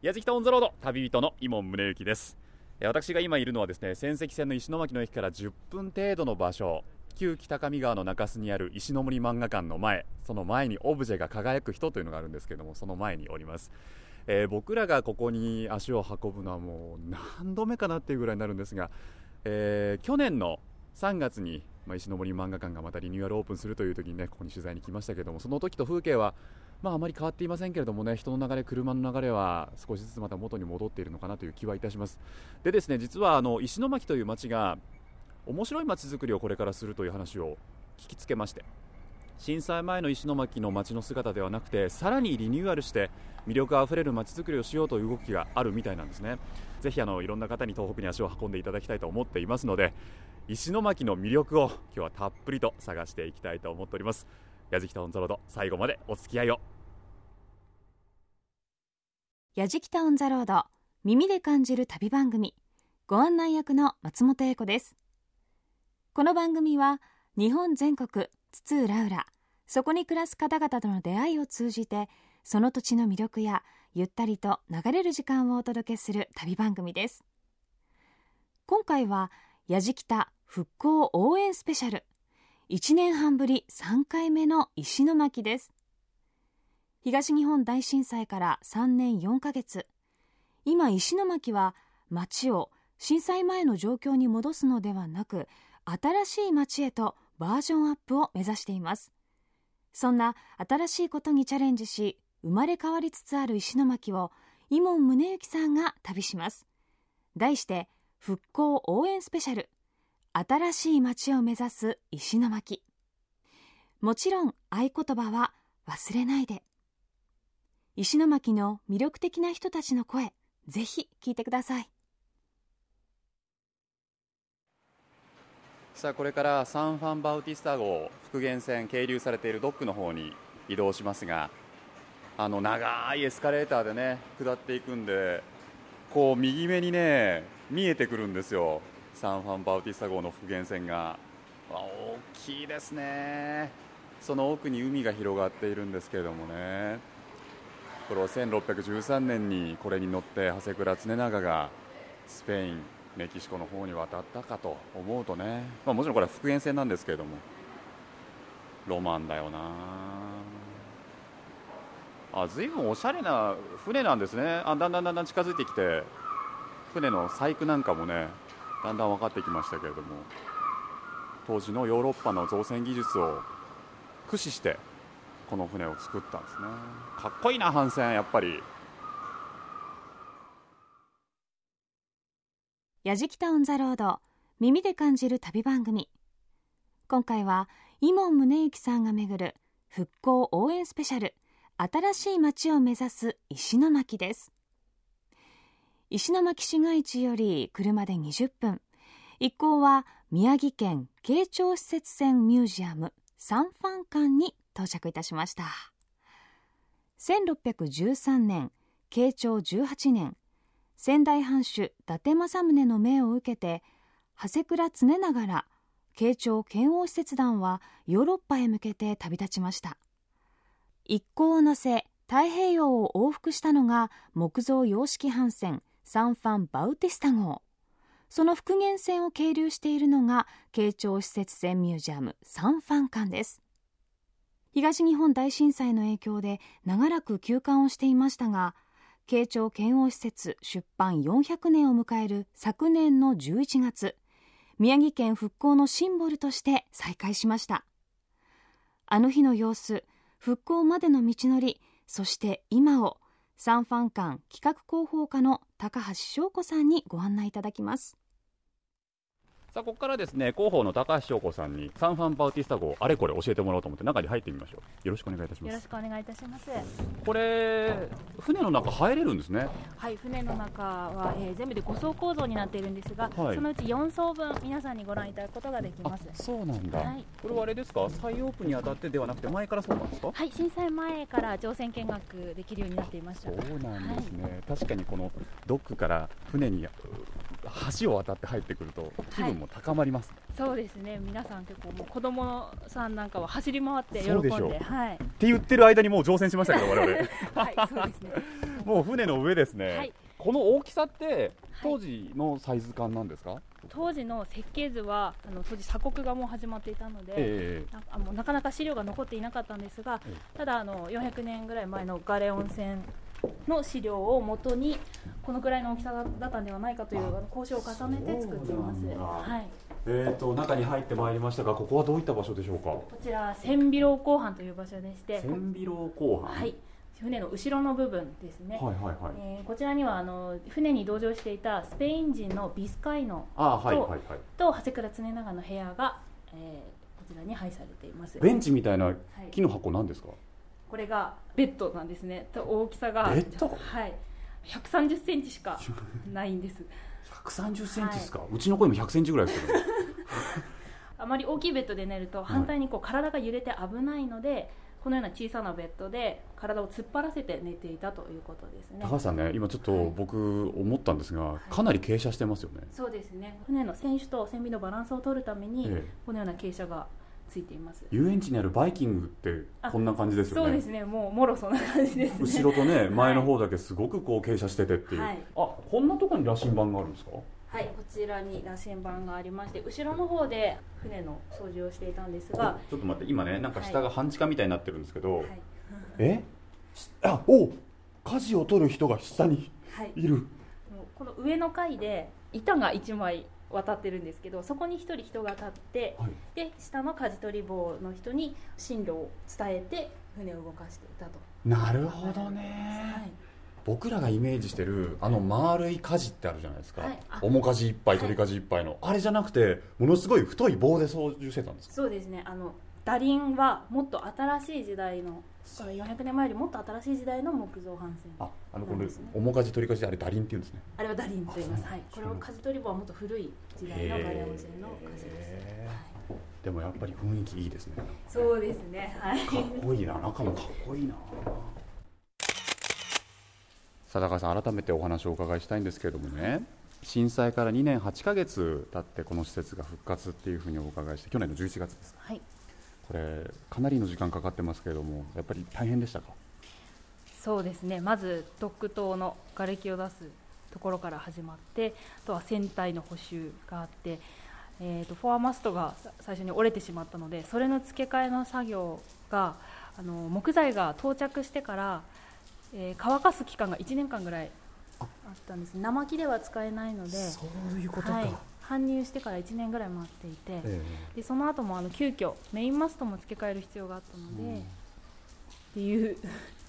矢敷タオンザロード旅人の伊門宗行です。私が今いるのはですね仙石線の石巻の駅から10分程度の場所旧北上川の中州にある石森漫画館の前その前にオブジェが輝く人というのがあるんですけどもその前におります、えー僕らがここに足を運ぶのはもう何度目かなっていうぐらいになるんですが、えー去年の3月に、まあ、石森漫画館がまたリニューアルオープンするという時にねここに取材に来ましたけどもその時と風景はまあ、あまり変わっていませんけれどもね人の流れ、車の流れは少しずつまた元に戻っているのかなという気はいたします。でですね実はあの石巻という町が面白い町づくりをこれからするという話を聞きつけまして震災前の石巻の町の姿ではなくてさらにリニューアルして魅力あふれる町づくりをしようという動きがあるみたいなんですね。ぜひあのいろんな方に東北に足を運んでいただきたいと思っていますので石巻の魅力を今日はたっぷりと探していきたいと思っております。矢敷タウンザロード最後までお付き合いを。やじきたオンザロード耳で感じる旅番組ご案内役の松本英子です。この番組は日本全国津々浦々そこに暮らす方々との出会いを通じてその土地の魅力やゆったりと流れる時間をお届けする旅番組です。今回はやじきた復興応援スペシャル。1年半ぶり3回目の石巻です。東日本大震災から3年4ヶ月。今石巻は町を震災前の状況に戻すのではなく新しい町へとバージョンアップを目指しています。そんな新しいことにチャレンジし生まれ変わりつつある石巻を伊門宗行さんが旅します。題して復興応援スペシャル。新しい町を目指す石巻。もちろん合言葉は忘れないで。石巻の魅力的な人たちの声ぜひ聞いてください。さあこれからサンファンバウティスタ号復元線係留されているドックの方に移動しますがあの長いエスカレーターでね下っていくんでこう右目にね見えてくるんですよ。サンファンバウティスタ号の復元線が。大きいですね。その奥に海が広がっているんですけれどもね。これは1613年にこれに乗って長谷倉常長がスペインメキシコの方に渡ったかと思うとね、まあ、もちろんこれは復元船なんですけれども。ロマンだよな。あ随分おしゃれな船なんですね。あだんだんだんだん近づいてきて船の細工なんかもねだんだん分かってきましたけれども。当時のヨーロッパの造船技術を駆使してこの船を作ったんですね。かっこいいな帆船やっぱり。やじきたオンザロード耳で感じる旅番組。今回は伊門宗行さんがめぐる復興応援スペシャル新しい街を目指す石巻です。石巻市街地より車で20分。一行は宮城県慶長施設線ミュージアムサンファン館に到着いたしました。1613年慶長18年仙台藩主伊達政宗の命を受けて長谷倉常長ら慶長遣欧使節団はヨーロッパへ向けて旅立ちました。一行を乗せ太平洋を往復したのが木造洋式帆船サンファン・バウティスタ号。その復元船を係留しているのが慶長施設船ミュージアムサンファン館です。東日本大震災の影響で長らく休館をしていましたが慶長遣欧施設出版400年を迎える昨年の11月宮城県復興のシンボルとして再開しました。あの日の様子復興までの道のりそして今をサンファン館企画広報課の高橋翔子さんにご案内いただきます。さあここからですね広報の高橋翔子さんにサンファンバウティスタ号あれこれ教えてもらおうと思って中に入ってみましょう。よろしくお願いいたしまよろすしくお願いいたします。これ船の中入れるんですね。はい、船の中は、えー全部で5層構造になっているんですが、はい。そのうち4層分皆さんにご覧いただくことができあます。そうなんだ、はい。これはあれですか？再オープンにあたってではなくて前からそうなんですか？はい、震災前から乗船見学できるようになっていました。そうなんですね、確かにこのドックから船にう橋を渡って入ってくると気分も高まります、そうですね、皆さん結構もう子供さんなんかは走り回って喜んではい、って言ってる間にもう乗船しましたけど我々。はい、そうですね。もう船の上ですね、はい。この大きさってはい。当時のサイズ感なんですか、当時の設計図はあの当時鎖国がもう始まっていたので、えなあもうなかなか資料が残っていなかったんですがえただあの400年ぐらい前のガレ温泉の資料をもとにこのくらいの大きさだったんではないかという交渉を重ねて作っています。はい、えー、と中に入ってまいりましたがここはどういった場所でしょうか？こちら千尾楼港畔という場所でして千尾楼後半。はい、船の後ろの部分ですね、はいはいはい。えーこちらにはあの船に同乗していたスペイン人のビスカイノあはいとはいはい。と長谷倉常長の部屋が、えーこちらに配されています。ベンチみたいなはい。木の箱なんですか、これがベッドなんですね。と大きさがベッド？はい。130センチしかないんです。130センチですか、うちの声も100センチぐらいですけど、あまり大きいベッドで寝ると反対にこう体が揺れて危ないので、このような小さなベッドで体を突っ張らせて寝ていたということですね。高橋さんね今ちょっと僕思ったんですが、かなり傾斜してますよね、そうですね。船の船首と船尾のバランスを取るために、ええ。このような傾斜がついています。遊園地にあるバイキングってあこんな感じですよね。そうですね。もうもろそんな感じですね。後ろとねい。前の方だけすごくこう傾斜しててっていう、はい。あこんなところに羅針盤があるんですか？はいこちらに螺旋板がありまして後ろの方で船の操縦をしていたんですが、ちょっと待って今ねなんか下が半地下みたいになってるんですけど、はい。え？しあお舵を取る人が下にはい、いる。もうこの上の階で板が1枚渡ってるんですけどそこに1人人が立ってはい。で下の舵取り棒の人に進路を伝えて船を動かしていたと、なるほどね、はい、僕らがイメージしてるあの丸い舵ってあるじゃないですか、はい。あ。面舵いっぱいはい。取り舵いっぱいの、あれじゃなくてものすごい太い棒で操縦してたんですか？そうですね。あのダリンはもっと新しい時代のこれ400年前よりもっと新しい時代の木造帆船ああのこれなんですね。面舵取り舵あれダリンっていうんですね。あれはダリンと言います、はい、これは舵取り棒はもっと古い時代のガレオン船の舵です、へはい。でもやっぱり雰囲気いいですね。そうですね。はい。かっこいいな。中もかっこいいな。さあ高橋さん改めてお話をお伺いしたいんですけれどもね。震災から2年8ヶ月経ってこの施設が復活っていうふうにお伺いして去年の11月ですはいこれかなりの時間かかってますけれどもやっぱり大変でしたか？そうですね。まずドック島の瓦礫を出すところから始まってあとは船体の補修があって、えー、とフォアマストがさ最初に折れてしまったのでそれの付け替えの作業があの木材が到着してから、えー乾かす期間が1年間ぐらいあったんです。生木では使えないのでそういうことか、はい、搬入してから1年ぐらい待っていて、えでその後もあの急遽メインマストも付け替える必要があったので、うん。っていう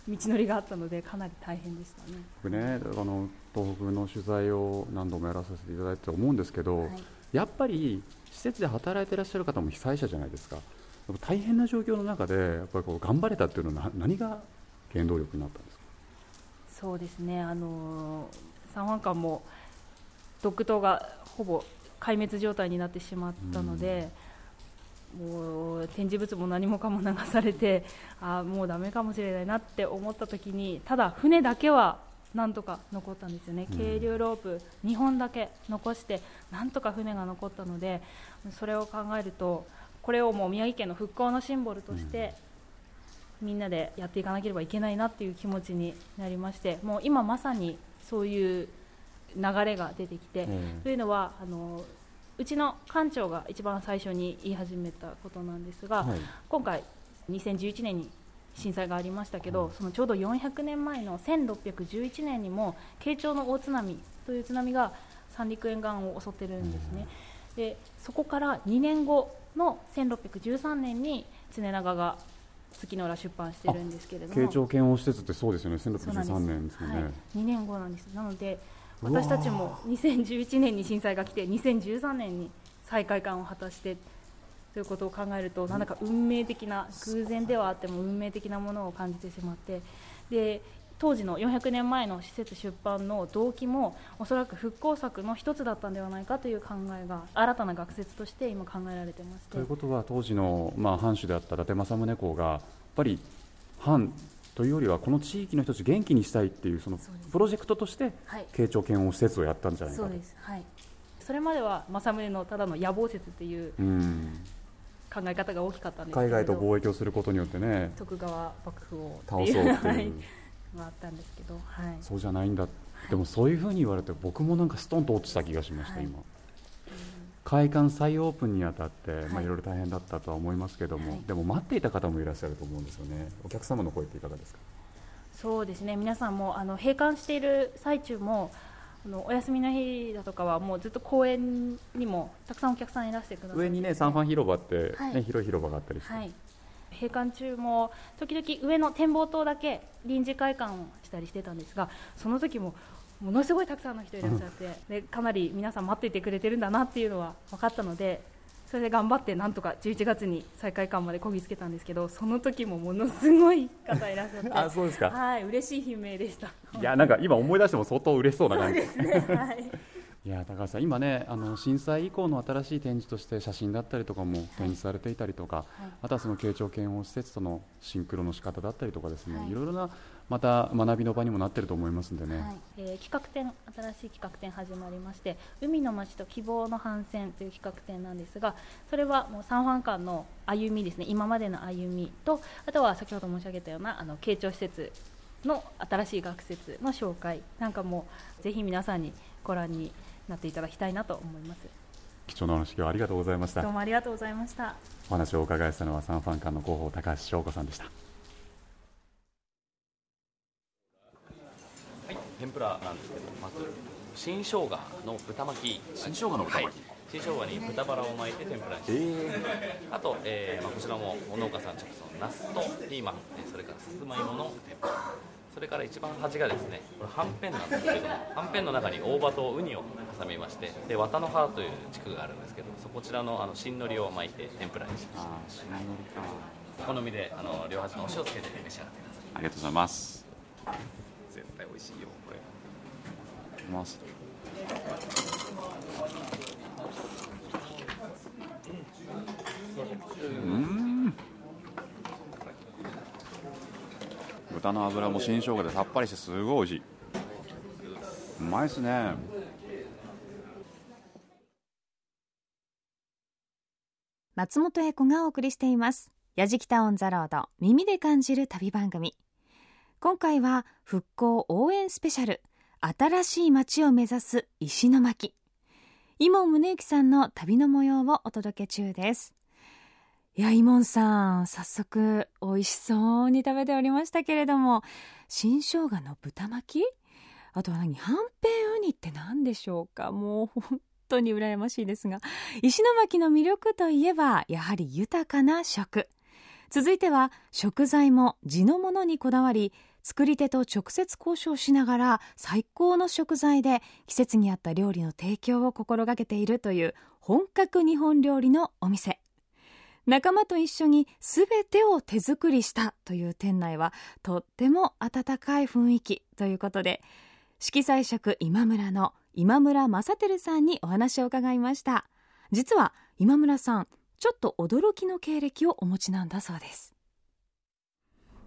道のりがあったのでかなり大変でしたね。僕ねあの東北の取材を何度もやらさせていただいて思うんですけど、はい。やっぱり施設で働いていらっしゃる方も被災者じゃないですか。大変な状況の中でやっぱりこう頑張れたっていうのはな何が原動力になったんですか？そうですね、あのー、三湾館もドッグ島がほぼ壊滅状態になってしまったので、もう展示物も何もかも流されて、あーもうだめかもしれないなって思った時に、ただ、船だけはなんとか残ったんですよね、うん。渓流ロープ2本だけ残して、なんとか船が残ったので、それを考えると、これをもう宮城県の復興のシンボルとして、みんなでやっていかなければいけないなっていう気持ちになりましてもう今まさにそういう流れが出てきて、えというのはあのうちの館長が一番最初に言い始めたことなんですが、はい。今回2011年に震災がありましたけど、はい。そのちょうど400年前の1611年にも慶長の大津波という津波が三陸沿岸を襲ってるんですね、でそこから2年後の1613年に常長が月の浦出版してるんですけれども。慶長検温施設ってそうですよねそうなんです1613年ですよね、はい、2年後なんですなので私たちも2011年に震災が来て2013年に再開館を果たしてということを考えるとなんだか運命的な偶然ではあっても運命的なものを感じてしまってで当時の400年前の施設出版の動機もおそらく復興策の一つだったんではないかという考えが新たな学説として今考えられてまして。ということは当時の、まあ、藩主であった伊達政宗公がやっぱり藩というよりはこの地域の人たちを元気にしたいっていうそのプロジェクトとしてはい。慶長検温施設をやったんじゃないかと。そうです。はい。それまでは政宗のただの野望説といううん。考え方が大きかったんです海外と貿易をすることによってね。徳川幕府を倒そうってはいいう があったんですけど、はい、そうじゃないんだ、でもそういうふうに言われて僕もなんかストンと落ちた気がしました、はい。今開館再オープンにあたって、まあ、はいいろいろ大変だったとは思いますけども、はい。でも待っていた方もいらっしゃると思うんですよね。お客様の声っていかがですか？そうですね。皆さんもあの閉館している最中もあのお休みの日だとかはもうずっと公園にもたくさんお客さんいらしてくださって上にねサンファン広場って、ねはい。広い広場があったりして、はい、閉館中も時々上の展望塔だけ臨時開館をしたりしてたんですがその時もものすごいたくさんの人いらっしゃって、でかなり皆さん待っていてくれてるんだなっていうのは分かったのでそれで頑張ってなんとか11月に再開館までこぎつけたんですけどその時もものすごい方いらっしゃってあそうですか。はい嬉しい悲鳴でした。いやなんか今思い出しても相当嬉しそうな感じ。ですねはい。いや高橋さん、今ねあの震災以降の新しい展示として写真だったりとかも展示されていたりとか、あとはその慶長検温施設とのシンクロの仕方だったりとかですね、はい。い、ろいろなまた学びの場にもなってると思いますんでね、はい。えー企画展新しい企画展始まりまして海の街と希望の帆船という企画展なんですがそれはもう三ファン間の歩みですね。今までの歩みとあとは先ほど申し上げたようなあの慶長施設の新しい学施の紹介。なんかもぜひ皆さんにご覧になっていただきたいなと思います。貴重なお話今日はありがとうございました。どうもありがとうございました。お話をお伺いしたのはサンファン館の広報高橋翔子さんでしたはい、天ぷらなんですけど、まず新生姜の豚巻き。新生姜の豚巻きはい新生姜に豚バラを巻いて天ぷらにして、あと、えーまあ、こちらも農家さん直送のナスとピーマン、えーそれからさつまいもの天ぷら。それから一番端がですね、これはんぺんなんですけども、はんぺんの中に大葉とウニを挟みまして、で綿の葉という地区があるんですけど、そこちらのあの新海苔を巻いて天ぷらにしました。お好みであの両端のお塩をつけて召し上がってください。ありがとうございます絶対美味しいよます。うん。豚の脂も新生姜でさっぱりしてすごい美味しい。うまいですね。松本英子がお送りしています「やじきたオン・ザ・ロード耳で感じる旅番組」今回は復興応援スペシャル。新しい街を目指す石巻。伊門宗行さんの旅の模様をお届け中です。いや伊門さん早速美味しそうに食べておりましたけれども新生姜の豚巻き？あとは何？はんぺんウニって何でしょうか？もう本当に羨ましいですが。石巻の魅力といえばやはり豊かな食。続いては食材も地のものにこだわり作り手と直接交渉しながら最高の食材で季節に合った料理の提供を心がけているという本格日本料理のお店。仲間と一緒に全てを手作りしたという店内はとっても温かい雰囲気ということで色彩色今村の今村正輝さんにお話を伺いました。実は今村さんちょっと驚きの経歴をお持ちなんだそうです。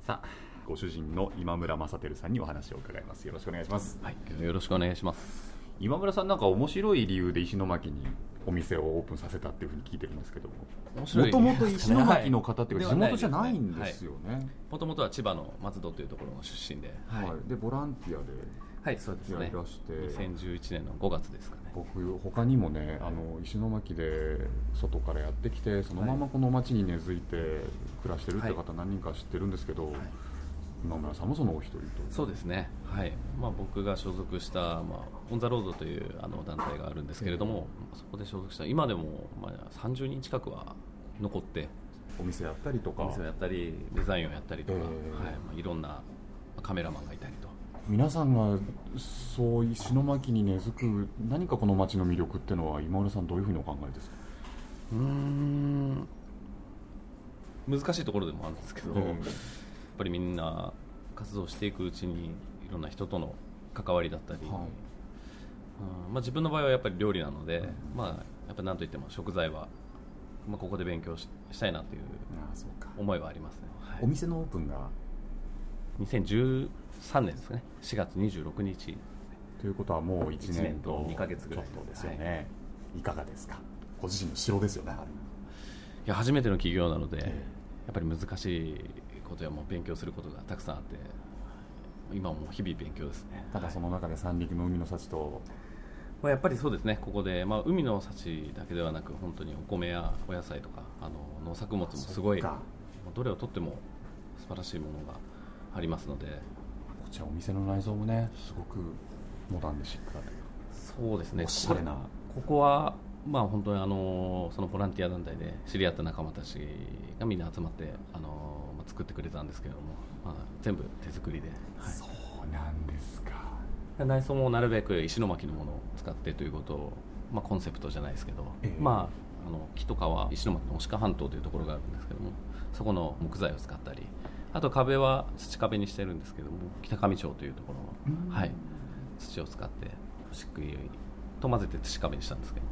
さあご主人の今村正輝さんにお話を伺います。よろしくお願いします。はい、よろしくお願いします。今村さんなんか面白い理由で石巻にお店をオープンさせたっていうふうに聞いてるんですけども。もともと石巻の方っていうか地はい。元じゃないんですよね、もともとは千葉の松戸というところの出身で、はい。でボランティアではい、そうですやね。りだして、2011年の5月ですかね。僕他にもねあの石巻で外からやってきてそのままこの町に根付いて暮らしてるって方何人か知ってるんですけど、今村さんもそのお一人とそうですね。はい。まあ僕が所属したまあオンザロードというあの団体があるんですけれども、そこで所属した今でもまあ30人近くは残ってお店やったりとか。お店をやったりデザインをやったりとか、えはい。ーまあいろんなカメラマンがいたりと。皆さんがそう石巻に根付く何かこの町の魅力っていうのは今村さんどういうふうにお考えですか、うーん。難しいところでもあるんですけど、うんやっぱりみんな活動していくうちにいろんな人との関わりだったり、うんまあ、自分の場合はやっぱり料理なので、まあ、やっぱ何といっても食材は、まあ、ここで勉強ししたいなという思いはありますね、はい。お店のオープンが？2013年ですかね。4月26日。ということはもう1一年と年と二ヶ月ぐらいです。よね、い、かがですか？ご自身の城ですよねいや初めての起業なので、え。やっぱり難しいことやもう勉強することがたくさんあって今も日々勉強ですね。ただその中で三陸の海の幸と、まあ、やっぱりそうですね。ここで、まあ、海の幸だけではなく本当にお米やお野菜とかあの農作物もすごいどれをとっても素晴らしいものがありますので。こちらお店の内装もねすごくモダンでシックだというそうですね。おしゃれな。ここはまあ本当にあのそのボランティア団体で知り合った仲間たちがみんな集まってあの、まあ、作ってくれたんですけれども、まあ、全部手作りで、はい。そうなんですか。内装もなるべく石巻のものを使ってということを、まあ、コンセプトじゃないですけど、ええ。まあ、あの木とかは石巻の鹿半島というところがあるんですけどもそこの木材を使ったりあと壁は土壁にしてるんですけども北上町というところの、はい、土を使って漆喰と混ぜて土壁にしたんですけど。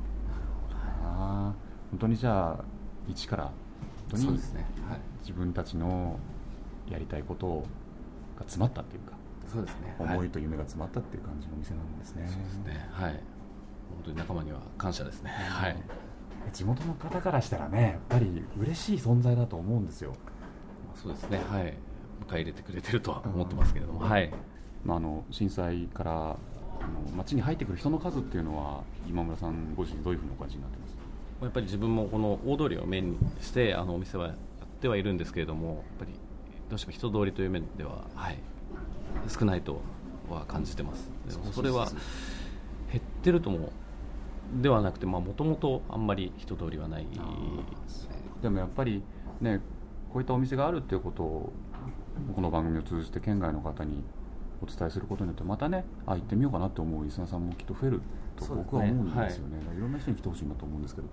あー本当にじゃあ一から本当にそうですね、はい、自分たちのやりたいことが詰まったっていうか、そうですね。思はい。いと夢が詰まったっていう感じのお店なんですね,、そうですね。はい。本当に仲間には感謝ですね。はい。地元の方からしたらねやっぱり嬉しい存在だと思うんですよ、そうですね。はい。迎え入れてくれてるとは思ってますけれども、はい。まあ、あの震災からあの町に入ってくる人の数っていうのは今村さんご自身どういうふうにお感じになってます？やっぱり自分もこの大通りをメインにしてあのお店はやってはいるんですけれどもやっぱりどうしても人通りという面では、はい、少ないとは感じてます。でもそれは減ってるともではなくてもともとあんまり人通りはないでもやっぱりねこういったお店があるっていうことをこの番組を通じて県外の方にお伝えすることによってまたねあ行ってみようかなと思うリスナーさんもきっと増えると僕は思うんですよね。い、ろんな人に来てほしいなと思うんですけど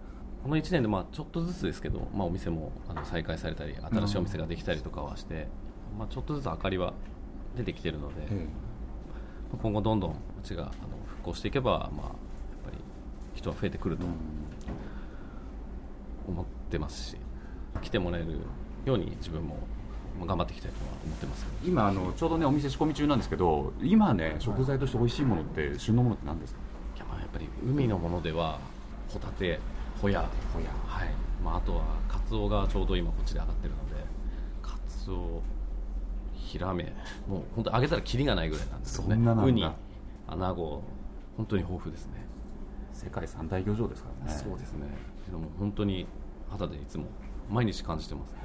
この1年でまあちょっとずつですけど、まあ、お店もあの再開されたり新しいお店ができたりとかはして、まあ、ちょっとずつ明かりは出てきてるので、えまあ今後どんどん街があの復興していけば、まあ、やっぱり人は増えてくると思ってますし来てもらえるように自分もまあ頑張っていきたいとは思ってます今あのちょうどねお店仕込み中なんですけど今ね食材として美味しいものって旬のものって何ですか？やっぱり海のものではホタテホヤ。ホヤ。はい。まあ、あとはカツオがちょうど今こっちで上がってるので。カツオヒラメ。もう本当揚げたらキリがないぐらいなんですよね。ウニアナゴ本当に豊富ですね。世界三大漁場ですからね。そうですね。けども本当に肌でいつも毎日感じてますね。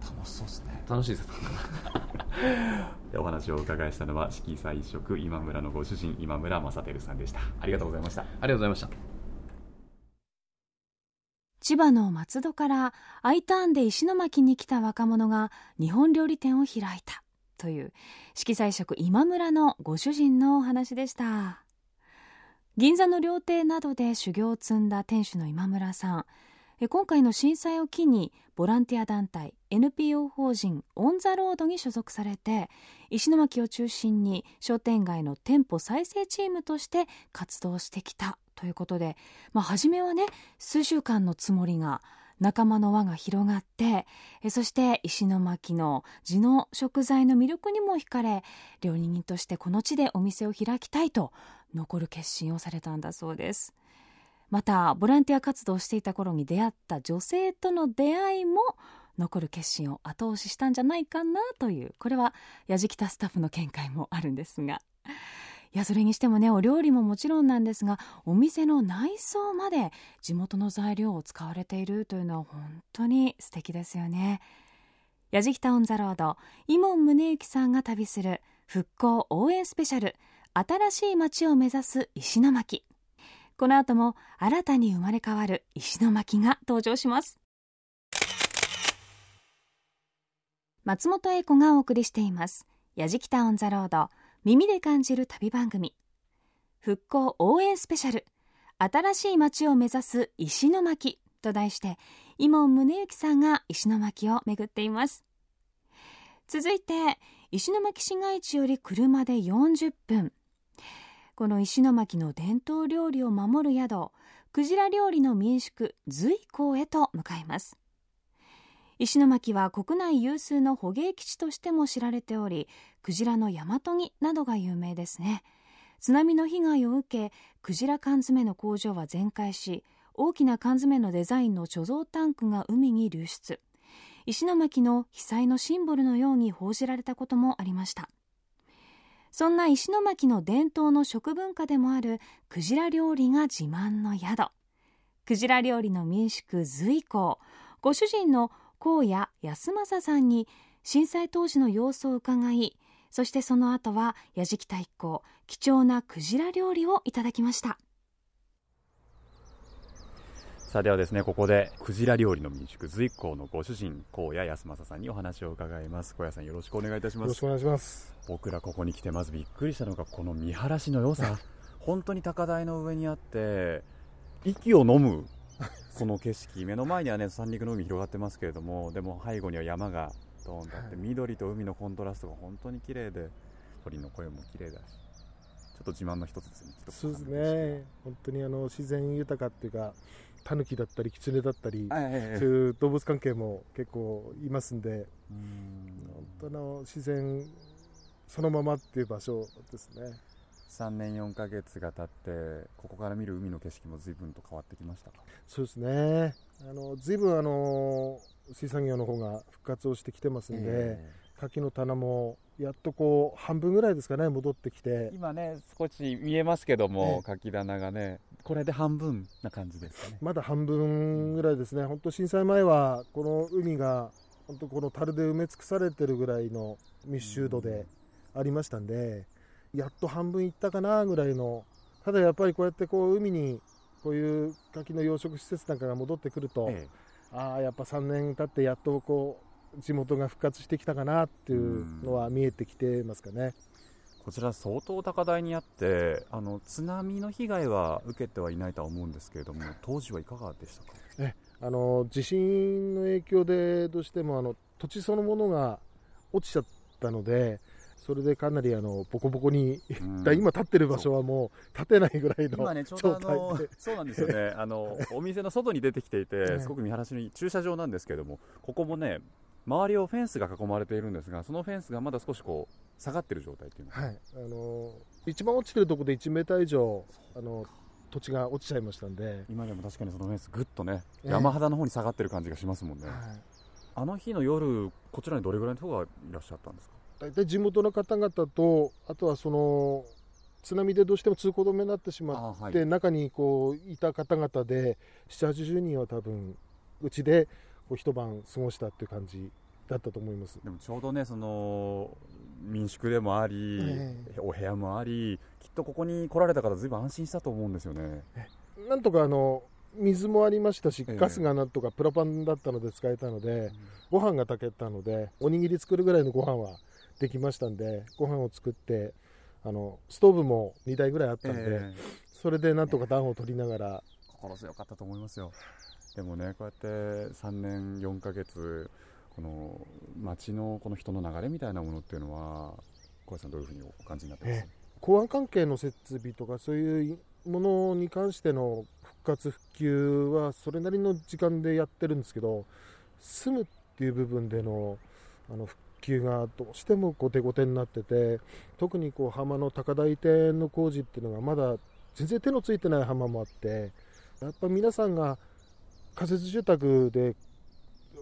楽しそうですね。楽しいです。お話をお伺いしたのは色彩色今村のご主人今村正輝さんでした。ありがとうございました。ありがとうございました千葉の松戸から I ターンで石巻に来た若者が日本料理店を開いたという色彩色今村のご主人のお話でした。銀座の料亭などで修行を積んだ店主の今村さん。今回の震災を機にボランティア団体 NPO 法人オン・ザ・ロードに所属されて石巻を中心に商店街の店舗再生チームとして活動してきた。ということで、まあ、初めはね数週間のつもりが仲間の輪が広がってえそして石巻の地の食材の魅力にも惹かれ料理人としてこの地でお店を開きたいと残る決心をされたんだそうです。またボランティア活動をしていた頃に出会った女性との出会いも残る決心を後押ししたんじゃないかなというこれはやじきたスタッフの見解もあるんですが。いやそれにしてもねお料理ももちろんなんですがお店の内装まで地元の材料を使われているというのは本当に素敵ですよね。やじきたオンザロード伊門宗行さんが旅する復興応援スペシャル新しい街を目指す石巻。この後も新たに生まれ変わる石巻が登場します。松本英子がお送りしています。やじきたオンザロード。耳で感じる旅番組。復興応援スペシャル。新しい街を目指す石巻と題して伊門宗行さんが石巻を巡っています。続いて石巻市街地より車で40分。この石巻の伝統料理を守る宿クジラ料理の民宿随港へと向かいます。石巻は国内有数の捕鯨基地としても知られておりクジラの大和木などが有名ですね。津波の被害を受けクジラ缶詰の工場は全壊し大きな缶詰のデザインの貯蔵タンクが海に流出。石巻の被災のシンボルのように報じられたこともありました。そんな石巻の伝統の食文化でもあるクジラ料理が自慢の宿。クジラ料理の民宿随光ご主人の高谷康政さんに震災当時の様子を伺いそしてその後は矢敷太一行貴重なクジラ料理をいただきました。さあではですねここでクジラ料理の民宿随光のご主人高谷康政さんにお話を伺います。高谷さんよろしくお願いいたします。よろしくお願いします。僕らここに来てまずびっくりしたのがこの見晴らしの良さ。本当に高台の上にあって息を飲むこの景色目の前にはね三陸の海広がってますけれどもでも背後には山がドーンとあって、緑と海のコントラストが本当に綺麗で鳥の声も綺麗だしちょっと自慢の一つですねそうですね。本当にあの自然豊かっていうかタヌキだったりキツネだったり、そういう動物関係も結構いますんで本当の自然そのままっていう場所ですね3年4か月が経ってここから見る海の景色も随分と変わってきましたか？そうですね。あの随分あの水産業の方が復活をしてきてますんで、えー、牡蠣の棚もやっとこう半分ぐらいですかね戻ってきて。今ね少し見えますけども、えー、牡蠣棚がねこれで半分な感じですかね。まだ半分ぐらいですね、本当震災前はこの海が本当この樽で埋め尽くされてるぐらいの密集度でありましたんで、やっと半分いったかなぐらいのただやっぱりこうやってこう海にこういう牡蠣の養殖施設なんかが戻ってくると、ええ、ああやっぱ3年経ってやっとこう地元が復活してきたかなっていうのは見えてきてますかね。こちら相当高台にあってあの津波の被害は受けてはいないとは思うんですけれども当時はいかがでしたか？えあの地震の影響でどうしてもあの土地そのものが落ちちゃったのでそれでかなりあのボコボコに、うん、今立ってる場所はもう立てないぐらいの今ねちょうどあのそうなんですよね。あのお店の外に出てきていてすごく見晴らしのいい駐車場なんですけれどもここもね周りをフェンスが囲まれているんですがそのフェンスがまだ少しこう下がっている状態っていうの。はい。あの一番落ちてるところで1メーター以上あの土地が落ちちゃいましたんで。今でも確かにそのフェンスぐっとね、えー、山肌の方に下がってる感じがしますもんね、はい、あの日の夜こちらにどれぐらいの人がいらっしゃったんですか？大体地元の方々と、あとはその津波でどうしても通行止めになってしまって、はい、中にこういた方々で、7、80人は多分うちでこう一晩過ごしたっていう感じだったと思います。でもちょうどね、その民宿でもあり、えー、お部屋もあり、きっとここに来られた方、ずいぶん安心したと思うんですよね。なんとかあの水もありましたし、ガスがなんとかプラパンだったので使えたので、えー、ご飯が炊けたので、おにぎり作るぐらいのご飯はできましたんでご飯を作ってあのストーブも2台ぐらいあったんで、えー、それでなんとか暖を取りながら、心強かったと思いますよ。でもねこうやって3年4ヶ月この街のこの人の流れみたいなものっていうのは小林さんどういうふうにお感じになってます、えー、港湾関係の設備とかそういうものに関しての復活復旧はそれなりの時間でやってるんですけど住むっていう部分でのあの復球がどうしても後手後手になってて特にこう浜の高台店の工事っていうのがまだ全然手のついてない浜もあってやっぱ皆さんが仮設住宅で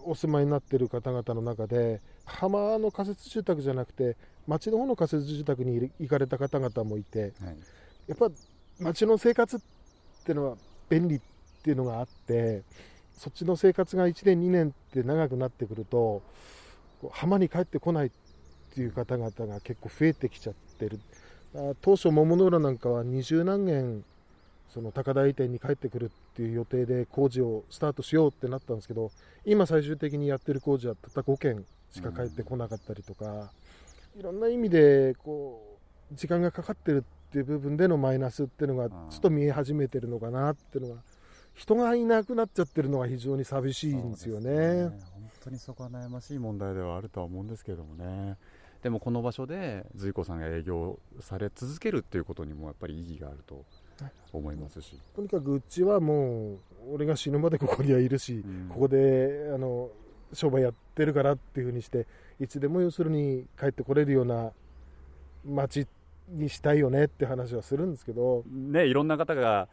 お住まいになっている方々の中で浜の仮設住宅じゃなくて町の方の仮設住宅に行かれた方々もいて、はい、やっぱ町の生活っていうのは便利っていうのがあってそっちの生活が1年2年って長くなってくると浜に帰ってこないっていう方々が結構増えてきちゃってる。当初桃の浦なんかは二十何年その高台店に帰ってくるっていう予定で工事をスタートしようってなったんですけど今最終的にやってる工事はたった5件しか帰ってこなかったりとか、いろんな意味でこう時間がかかってるっていう部分でのマイナスっていうのがちょっと見え始めてるのかなっていうのが人がいなくなっちゃってるのが非常に寂しいんですよね。当にそこは悩ましい問題ではあるとは思うんですけれどもね。でもこの場所で随子さんが営業され続けるっていうことにもやっぱり意義があると思いますし、とにかくうちはもう俺が死ぬまでここにはいるし、うん、ここであの商売やってるからっていうふうにしていつでも要するに帰ってこれるような街にしたいよねって話はするんですけど。ねいろんな方が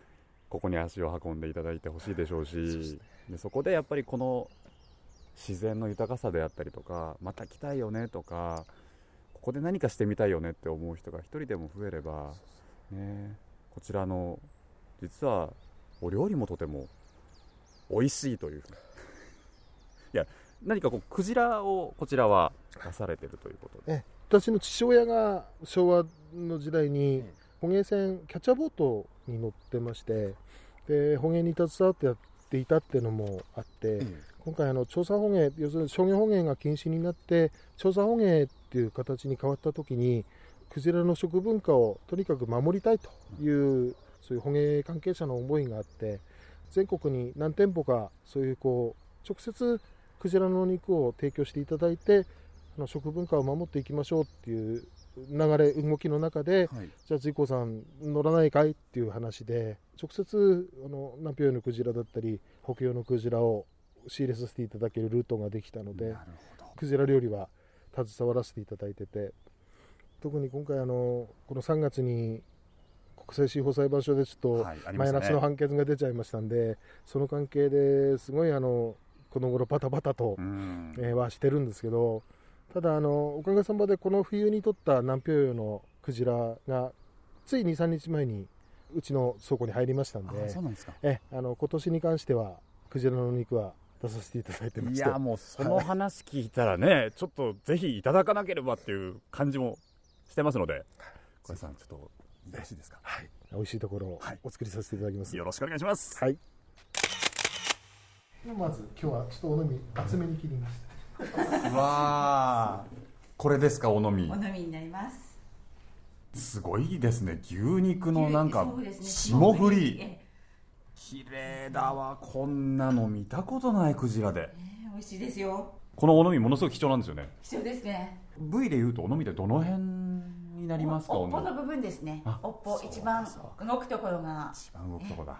ここに足を運んでいただいてほしいでしょうしでそこでやっぱりこの自然の豊かさであったりとかまた来たいよねとかここで何かしてみたいよねって思う人が一人でも増えれば、ね、こちらの実はお料理もとても美味しいといういや何かこうクジラをこちらは出されてるということで。え私の父親が昭和の時代に捕鯨船キャッチャーボートに乗ってましてで捕鯨に携わってやっていたっていうのもあって、今回あの調査捕鯨要するに商業捕鯨が禁止になって調査捕鯨っていう形に変わった時にクジラの食文化をとにかく守りたいというそういう捕鯨関係者の思いがあって全国に何店舗かそういうこう直接クジラの肉を提供していただいてあの食文化を守っていきましょうっていう流れ動きの中ではい、じゃあ随光さん乗らないかいっていう話で直接あの南平洋のクジラだったり北洋のクジラを仕入れさせていただけるルートができたのでクジラ料理は携わらせていただいてて特に今回あのこの3月に国際司法裁判所でちょっとマイナスの判決が出ちゃいましたんでその関係ですごいあのこの頃バタバタと、うん。えーはしてるんですけどただあのおかげさまでこの冬に取った南平洋のクジラがつい23日前にうちの倉庫に入りましたんあでそうなんですか。えあの今年に関してはクジラの肉は出させていただいてまして。いやもうその話聞いたらね、ちょっとぜひいただかなければっていう感じもしてますので。小林さんちょっとよろしいですか？はい、美味しいところをはいお作りさせていただきます、よろしくお願いします。はい。まず今日はちょっとお飲み厚めに切りました。うわー。これですかお飲み？お飲みになります。すごいですね。牛肉のなんか霜降り。え綺麗だわ。こんなの見たことないクジラで。え美味しいですよ。このお飲みものすごい貴重なんですよね。貴重ですね。部位でいうとお飲みってどの辺になりますか？おっの部分ですね。あ。おっぽ一番動くところが。一番動くとこだ。は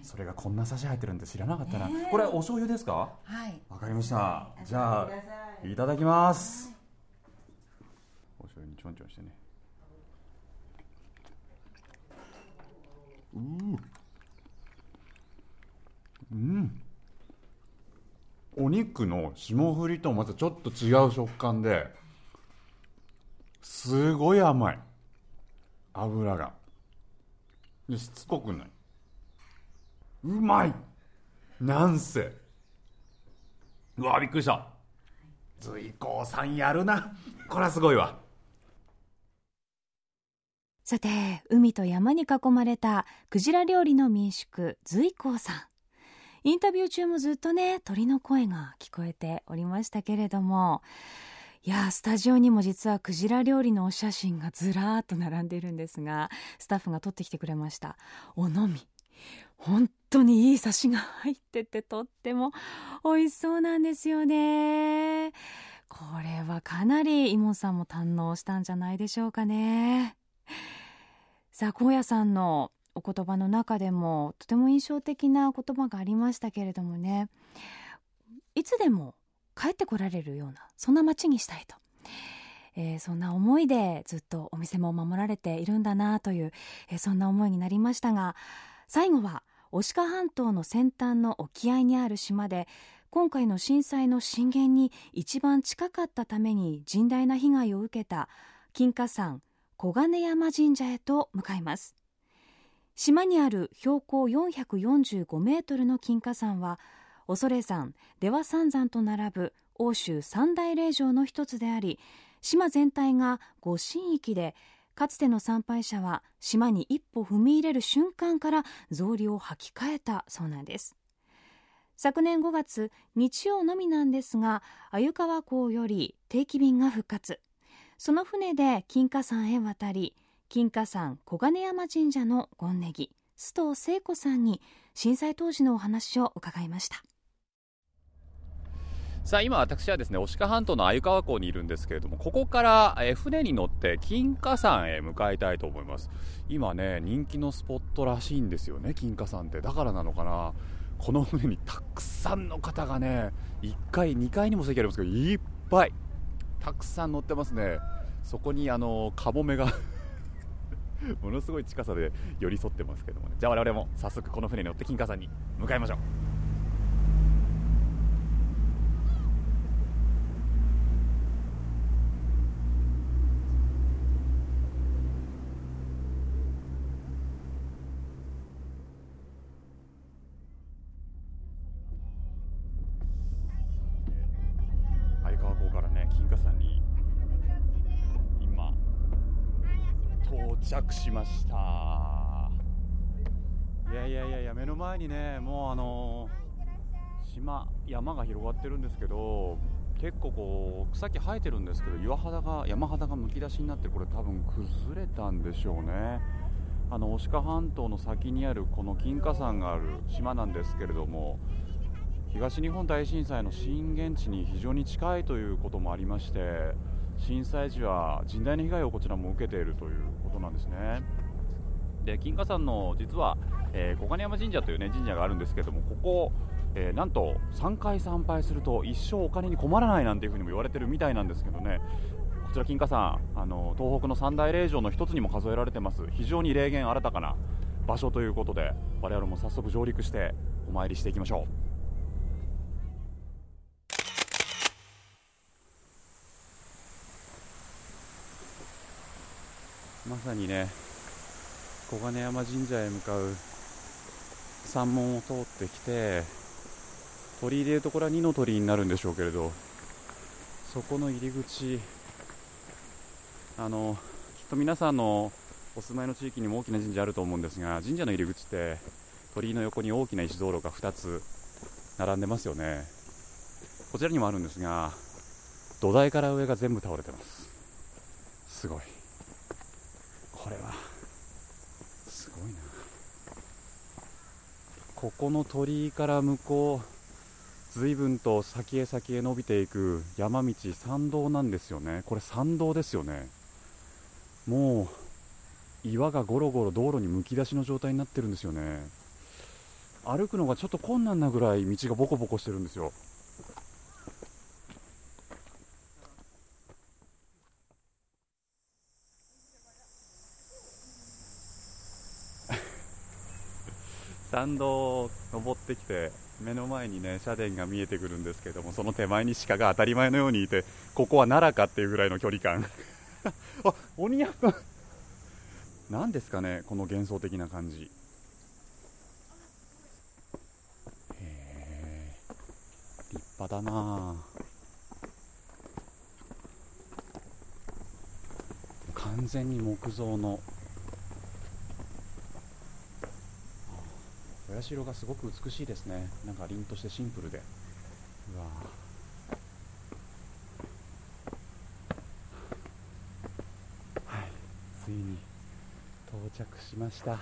い。それがこんなサシ入ってるんで知らなかったな、ねえ。これお醤油ですか？はい。わかりました。じゃあい。いただきます。お醤油にちょんちょんしてね。うーうんお肉の霜降りとまたちょっと違う食感ですごい甘い。油が。でしつこくない。うまい。なんせ。うわびっくりした。随光さんやるな。これはすごいわ。さて海と山に囲まれたクジラ料理の民宿随光さんインタビュー中もずっとね鳥の声が聞こえておりましたけれども。いやスタジオにも実はクジラ料理のお写真がずらーっと並んでいるんですがスタッフが撮ってきてくれました。お飲み。本当にいいサシが入っててとっても美味しそうなんですよね。これはかなりイモンさんも堪能したんじゃないでしょうかね。さあ高野さんのお言葉の中でもとても印象的な言葉がありましたけれどもね。いつでも帰ってこられるようなそんな街にしたいと、えーそんな思いでずっとお店も守られているんだなという、えーそんな思いになりましたが最後は牡鹿半島の先端の沖合にある島で今回の震災の震源に一番近かったために甚大な被害を受けた金華山小金山神社へと向かいます。島にある標高445メートルの金華山は恐山出羽三山と並ぶ欧州三大霊場の一つであり島全体が御神域でかつての参拝者は島に一歩踏み入れる瞬間から草履を履き替えたそうなんです。昨年5月日曜のみなんですが鮎川港より定期便が復活。その船で金華山へ渡り金華山小金山神社の権ネギ須藤聖子さんに震災当時のお話を伺いました。さあ今私はですね牡鹿半島の鮎川港にいるんですけれどもここから船に乗って金華山へ向かいたいと思います。今ね人気のスポットらしいんですよね金華山って。だからなのかな。この船にたくさんの方がね1階2階にも席ありますけどいっぱいたくさん乗ってますね。そこにあのカモメがものすごい近さで寄り添ってますけどもね。じゃあ我々も早速この船に乗って金華山に向かいましょう。しました。いやいやいやいや目の前にねもうあの島山が広がってるんですけど結構こう草木生えてるんですけど岩肌が山肌がむき出しになってこれ多分崩れたんでしょうね。あの牡鹿半島の先にあるこの金華山がある島なんですけれども東日本大震災の震源地に非常に近いということもありまして震災時は甚大な被害をこちらも受けているということなんですね。で金華山の実は、えー、小金山神社という、ね、神社があるんですけどもここ、えー、なんと3回参拝すると一生お金に困らないなんていうふにも言われてるみたいなんですけどね。こちら金華山あの東北の三大霊場の一つにも数えられてます。非常に霊験新たかな場所ということで我々も早速上陸してお参りしていきましょう。まさにね小金山神社へ向かう山門を通ってきて鳥居でいうところは二の鳥居になるんでしょうけれどそこの入り口あのきっと皆さんのお住まいの地域にも大きな神社あると思うんですが神社の入り口って鳥居の横に大きな石道路が2つ並んでますよね。こちらにもあるんですが土台から上が全部倒れてます。すごい。これは。すごいな。ここの鳥居から向こう随分と先へ先へ伸びていく山道参道なんですよね。これ参道ですよね。もう岩がゴロゴロ道路にむき出しの状態になってるんですよね。歩くのがちょっと困難なぐらい道がボコボコしてるんですよ。参道を登ってきて目の前にね社殿が見えてくるんですけどもその手前に鹿が当たり前のようにいてここは奈良かっていうぐらいの距離感。あ鬼奴。何ですかねこの幻想的な感じ。へえ立派だな。完全に木造の。お社がすごく美しいですね。なんか凛としてシンプルで。うわ。はい。ついに到着しました。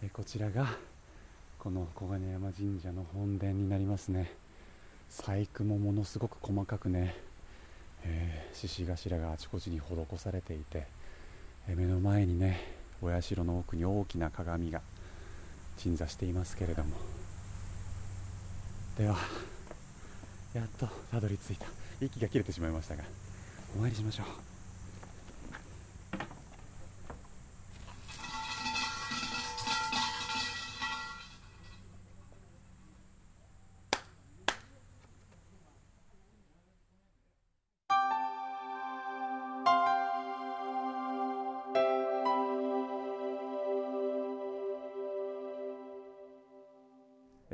えこちらがこの小金山神社の本殿になりますね。細工もものすごく細かくね。えー、獅子頭があちこちに施されていて、え目の前にねお社の奥に大きな鏡が。鎮座していますけれども。ではやっとたどり着いた。息が切れてしまいましたがお参りしましょう。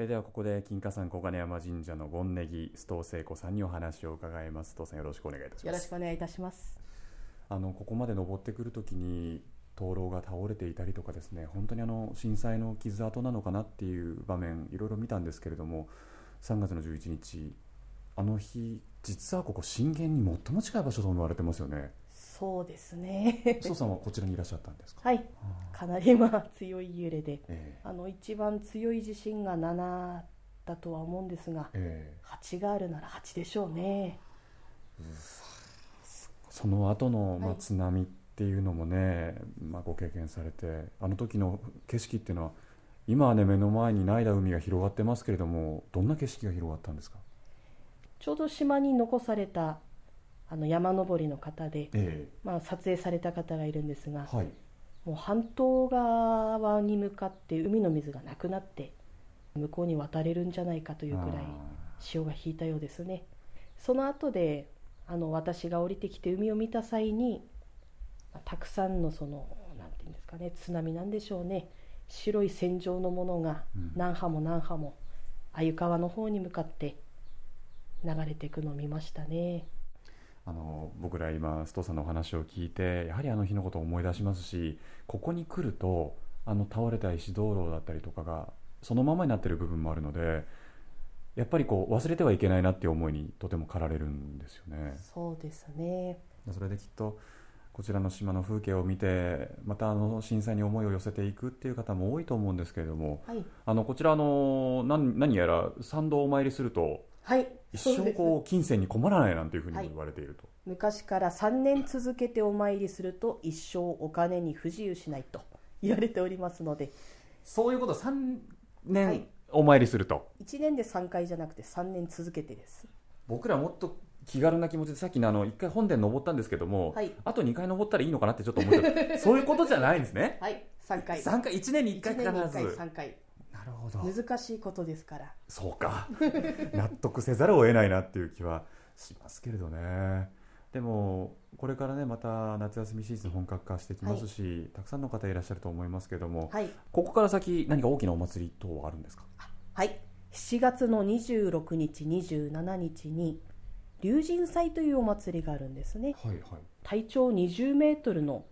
ではここで金華山小金山神社の権ネギ須藤聖子さんにお話を伺います。須藤さんよろしくお願いいたします。よろしくお願いいたします。あのここまで登ってくるときに灯籠が倒れていたりとかですね本当にあの震災の傷跡なのかなっていう場面いろいろ見たんですけれども3月の11日あの日実はここ震源に最も近い場所と思われてますよね。そうですね。須藤さんはこちらにいらっしゃったんですか？はい。かなりまあ強い揺れで、えー、あの一番強い地震が7だとは思うんですが、えー、8があるなら8でしょうね、うその後の、まあ、津波っていうのもね、はい、まあ、ご経験されてあの時の景色っていうのは今はね目の前にないだ海が広がってますけれどもどんな景色が広がったんですか？ちょうど島に残されたあの山登りの方で、えー、まあ、撮影された方がいるんですが、はい、もう半島側に向かって海の水がなくなって向こうに渡れるんじゃないかというくらい潮が引いたようですね。その後であの私が降りてきて海を見た際にたくさんのそのなんていうんですかね津波なんでしょうね。白い線状のものが何波も何波も鮎川の方に向かって流れていくのを見ましたね。あの僕ら今須藤さんのお話を聞いてやはりあの日のことを思い出しますしここに来るとあの倒れた石灯籠だったりとかがそのままになってる部分もあるのでやっぱりこう忘れてはいけないなっていう思いにとても駆られるんですよね。そうですねそれできっとこちらの島の風景を見てまたあの震災に思いを寄せていくっていう方も多いと思うんですけれども、はい、あのこちらの何何やら参道をお参りするとはい、一生こう金銭に困らないなんていうふうにも言われていると、はい、昔から3年続けてお参りすると一生お金に不自由しないと 言われておりますので。そういうこと3年お参りすると、はい、1年で3回じゃなくて3年続けてです。僕らもっと気軽な気持ちでさっきのあの1回本殿登ったんですけども、はい、あと2回登ったらいいのかなってちょっと思って そういうことじゃないんですね。はい。3回。3回1年に1回必ず。1年に1回3回るほど。難しいことですから。そうか。納得せざるを得ないなっていう気はしますけれどね。でもこれからねまた夏休みシーズン本格化してきますし、はい、たくさんの方いらっしゃると思いますけれども、はい、ここから先何か大きなお祭り等はあるんですか？はい。7月の26日27日に龍神祭というお祭りがあるんですね、はいはい、体長20メートルの、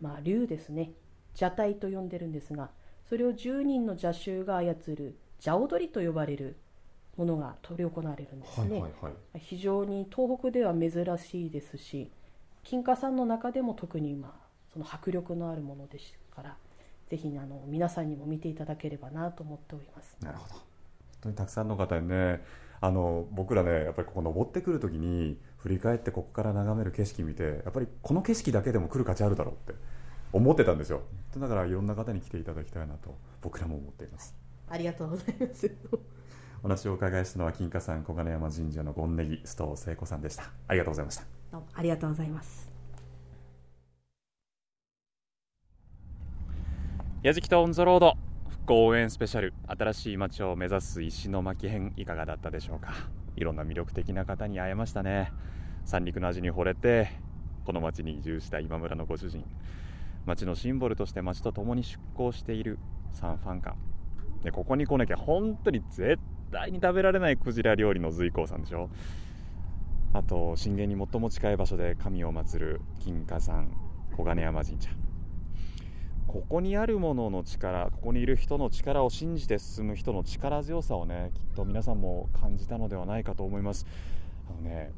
まあ、竜ですね。蛇体と呼んでるんですがそれを10人の邪衆が操る邪踊りと呼ばれるものが執り行われるんですね、はいはいはい、非常に東北では珍しいですし金華山の中でも特に今その迫力のあるものですからぜひあの皆さんにも見ていただければなと思っております。なるほど。本当にたくさんの方にねあの僕らねやっぱりここ登ってくる時に振り返ってここから眺める景色見てやっぱりこの景色だけでも来る価値あるだろうって思ってたんですよ。だからいろんな方に来ていただきたいなと僕らも思っています、ありがとうございます。お話をお伺いしたのは金華山小金山神社の権ネギ須藤聖子さんでした。ありがとうございました。どうもありがとうございます。矢敷とオンザロード復興応援スペシャル新しい街を目指す石巻編いかがだったでしょうか。いろんな魅力的な方に会えましたね。三陸の味に惚れてこの町に移住した今村のご主人町のシンボルとして町と共に出港しているサンファン館でここに来なきゃ本当に絶対に食べられないクジラ料理の随光さんでしょ。あと震源に最も近い場所で神を祀る金華山小金山神社。ここにあるものの力ここにいる人の力を信じて進む人の力強さをねきっと皆さんも感じたのではないかと思います。あのね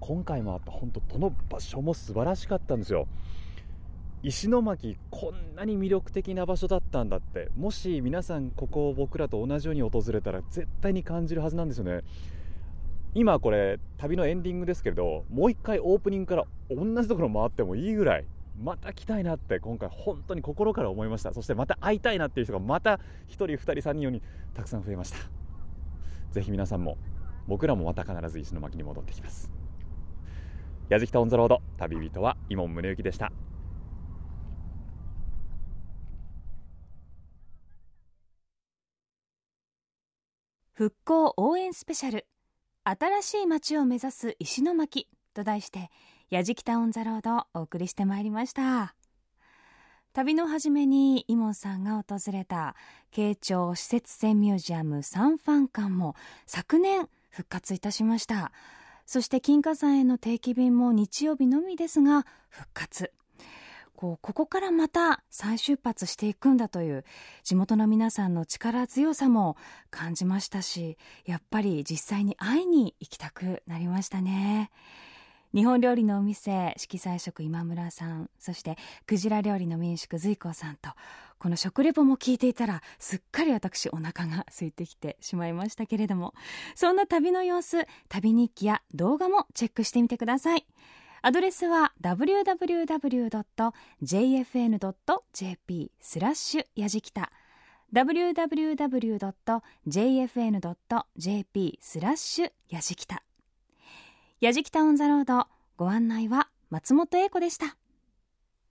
今回もあった本当どの場所も素晴らしかったんですよ。石巻こんなに魅力的な場所だったんだって。もし皆さんここを僕らと同じように訪れたら絶対に感じるはずなんですよね。今これ旅のエンディングですけれどもう一回オープニングから同じところ回ってもいいぐらい。また来たいなって今回本当に心から思いました。そしてまた会いたいなっていう人がまた1人2人3人よにたくさん増えました。ぜひ皆さんも僕らもまた必ず石巻に戻ってきます。矢敷とオンザロード旅人は伊門宗行でした。復興応援スペシャル。新しい街を目指す石巻と題してやじきたオンザロードお送りしてまいりました。旅の初めにイモンさんが訪れた慶長施設船ミュージアムサンファン館も昨年復活いたしました。そして金華山への定期便も日曜日のみですが復活。こうここからまた再出発していくんだという地元の皆さんの力強さも感じましたしやっぱり実際に会いに行きたくなりましたね。日本料理のお店色彩食今村さんそしてクジラ料理の民宿随光さんとこの食レポも聞いていたらすっかり私お腹が空いてきてしまいましたけれどもそんな旅の様子旅日記や動画もチェックしてみてください。アドレスは www.jfn.jp スラッシュやじきた。www.jfn.jp スラッシュやじきた。やじきたオンザロードご案内は松本英子でした。